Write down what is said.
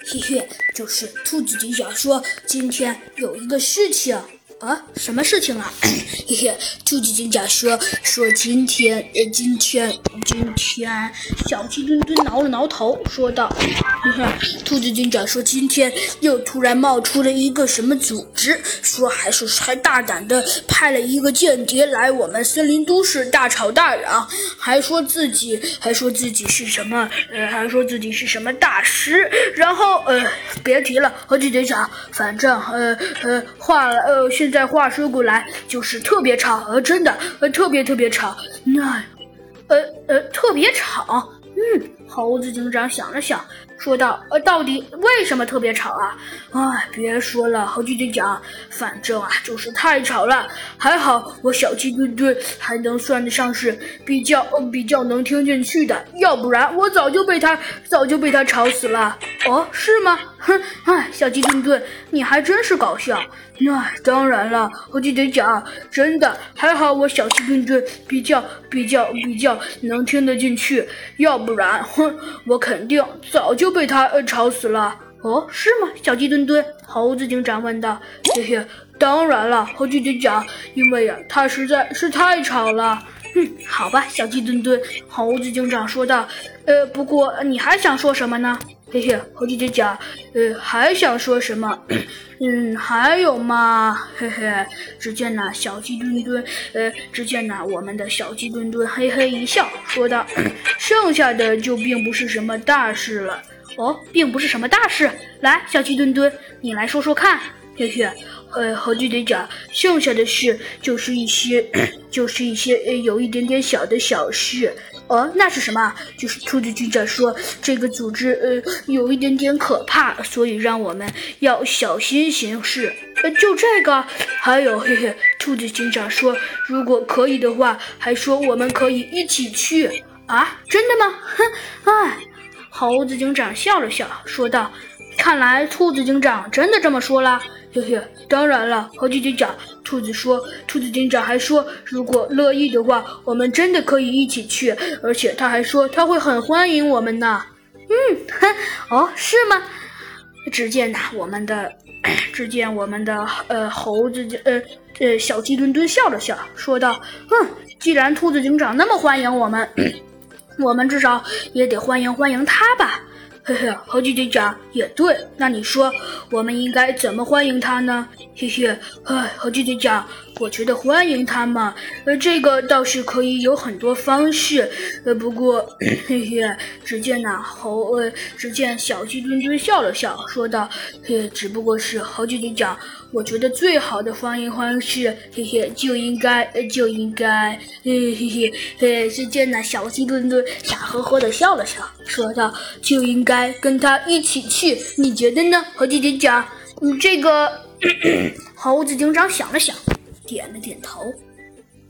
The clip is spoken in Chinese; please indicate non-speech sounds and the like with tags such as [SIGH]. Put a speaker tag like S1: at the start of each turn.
S1: 嘿嘿，就是兔子警长说今天有一个事情。啊，什么事情啊？[CLEARS THROAT] 嘿嘿，兔子警长说说今天，呃，今天，今天，小鸡墩墩挠了挠头，说道：“嘿嘿，兔子警长说今天又突然冒出了一个什么组织，说还是还大胆的派了一个间谍来我们森林都市大吵大嚷，还说自己还说自己是什么，呃，还说自己是什么大师，然后呃，别提了，猴子警长，反正呃呃，话，呃，现。”在话说过来，就是特别吵，呃，真的，呃，特别特别吵。那，呃呃，特别吵。嗯，猴子警长想了想，说道：“呃，到底为什么特别吵啊？哎，别说了，猴子警长，反正啊，就是太吵了。还好我小鸡墩墩还能算得上是比较比较能听进去的，要不然我早就被他早就被他吵死了。哦，是吗？哼，哎，小鸡墩墩，你还真是搞笑。”那当然了，我记得讲，真的还好，我小鸡墩墩比较比较比较能听得进去，要不然，哼，我肯定早就被他呃吵死了。哦，是吗？小鸡墩墩，猴子警长问道。嘿嘿，当然了，猴子警长，因为呀，他实在是太吵了。嗯，好吧，小鸡墩墩，猴子警长说道。呃，不过你还想说什么呢？嘿嘿，猴姐姐讲，呃，还想说什么？[COUGHS] 嗯，还有吗，嘿嘿。只见那小鸡墩墩，呃，只见那我们的小鸡墩墩嘿嘿一笑，说道：“ [COUGHS] 剩下的就并不是什么大事了。”哦，并不是什么大事。来，小鸡墩墩，你来说说看。嘿嘿，呃，猴子警长，剩下的事就是一些，[CLEARS THROAT] 就是一些呃，有一点点小的小事。哦，那是什么？就是兔子警长说这个组织呃有一点点可怕，所以让我们要小心行事。呃，就这个，还有嘿嘿，兔子警长说如果可以的话，还说我们可以一起去啊？真的吗？哼，哎，猴子警长笑了笑，说道：“看来兔子警长真的这么说了。”嘿嘿，当然了，猴子警长。兔子说：“兔子警长还说，如果乐意的话，我们真的可以一起去。而且他还说他会很欢迎我们呢。”嗯，哼，哦，是吗？只见呐，我们的，只见我们的呃猴子呃呃小鸡墩墩笑了笑，说道：“嗯，既然兔子警长那么欢迎我们，[COUGHS] 我们至少也得欢迎欢迎他吧。”嘿嘿，猴子警长也对。那你说，我们应该怎么欢迎他呢？嘿嘿，哎，猴子警长，我觉得欢迎他嘛，呃，这个倒是可以有很多方式。呃，不过，嘿嘿，只见那猴，呃，只见小鸡墩墩笑了笑，说道：“嘿，只不过是猴子警长。”我觉得最好的欢迎方式，嘿嘿，就应该，就应该，嘿嘿嘿，嘿，只见那小鸡墩墩傻呵呵的笑了笑，说道：“就应该跟他一起去，你觉得呢？”和姐姐讲，你这个，猴子警长想了想，点了点头。